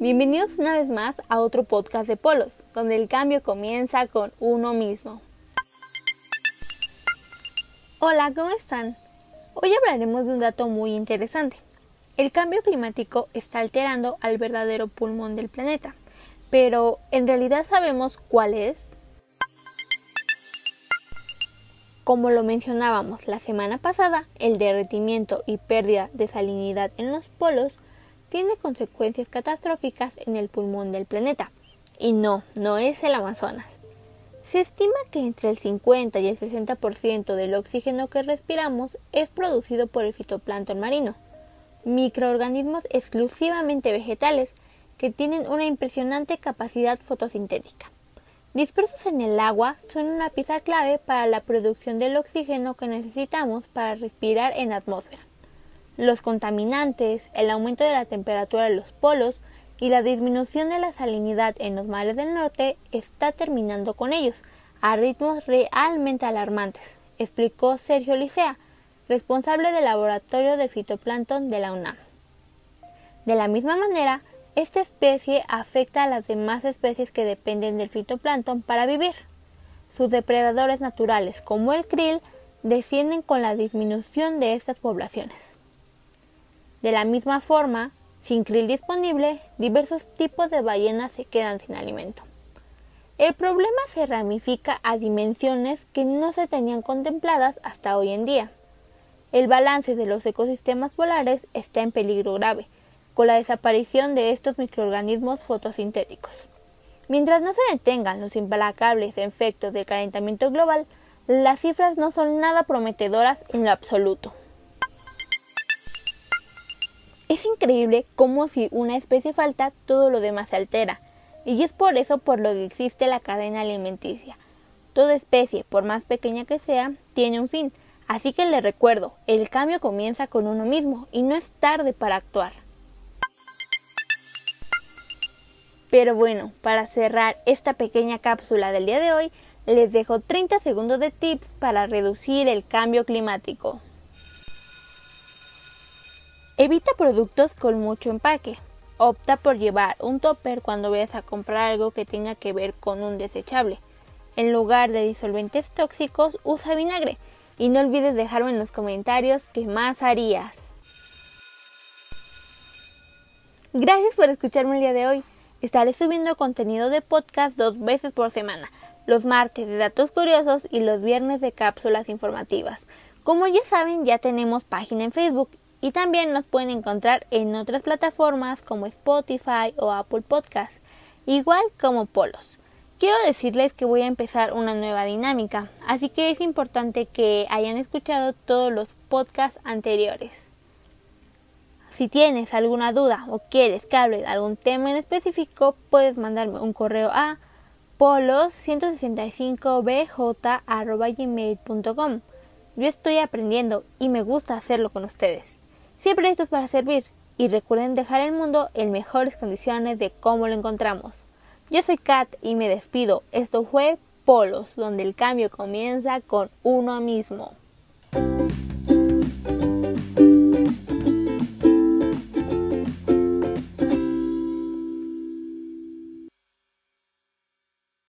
Bienvenidos una vez más a otro podcast de Polos, donde el cambio comienza con uno mismo. Hola, ¿cómo están? Hoy hablaremos de un dato muy interesante. El cambio climático está alterando al verdadero pulmón del planeta, pero ¿en realidad sabemos cuál es? Como lo mencionábamos la semana pasada, el derretimiento y pérdida de salinidad en los polos tiene consecuencias catastróficas en el pulmón del planeta. Y no, no es el Amazonas. Se estima que entre el 50 y el 60% del oxígeno que respiramos es producido por el fitoplancton marino, microorganismos exclusivamente vegetales que tienen una impresionante capacidad fotosintética. Dispersos en el agua, son una pieza clave para la producción del oxígeno que necesitamos para respirar en la atmósfera. Los contaminantes, el aumento de la temperatura de los polos y la disminución de la salinidad en los mares del norte está terminando con ellos a ritmos realmente alarmantes, explicó Sergio Licea, responsable del laboratorio de fitoplancton de la UNAM. De la misma manera, esta especie afecta a las demás especies que dependen del fitoplancton para vivir. Sus depredadores naturales, como el krill, descienden con la disminución de estas poblaciones. De la misma forma, sin krill disponible, diversos tipos de ballenas se quedan sin alimento. El problema se ramifica a dimensiones que no se tenían contempladas hasta hoy en día. El balance de los ecosistemas polares está en peligro grave, con la desaparición de estos microorganismos fotosintéticos. Mientras no se detengan los implacables efectos del calentamiento global, las cifras no son nada prometedoras en lo absoluto. Es increíble cómo si una especie falta, todo lo demás se altera, y es por eso por lo que existe la cadena alimenticia. Toda especie, por más pequeña que sea, tiene un fin, así que le recuerdo, el cambio comienza con uno mismo y no es tarde para actuar. Pero bueno, para cerrar esta pequeña cápsula del día de hoy, les dejo 30 segundos de tips para reducir el cambio climático. Evita productos con mucho empaque. Opta por llevar un topper cuando vayas a comprar algo que tenga que ver con un desechable. En lugar de disolventes tóxicos, usa vinagre. Y no olvides dejarme en los comentarios qué más harías. Gracias por escucharme el día de hoy. Estaré subiendo contenido de podcast dos veces por semana, los martes de datos curiosos y los viernes de cápsulas informativas. Como ya saben, ya tenemos página en Facebook y también nos pueden encontrar en otras plataformas como Spotify o Apple Podcast, igual como Polos. Quiero decirles que voy a empezar una nueva dinámica, así que es importante que hayan escuchado todos los podcasts anteriores. Si tienes alguna duda o quieres que hable de algún tema en específico, puedes mandarme un correo a polos165bj.gmail.com. Yo estoy aprendiendo y me gusta hacerlo con ustedes. Siempre listos para servir y recuerden dejar el mundo en mejores condiciones de cómo lo encontramos. Yo soy Kat y me despido. Esto fue Polos, donde el cambio comienza con uno mismo.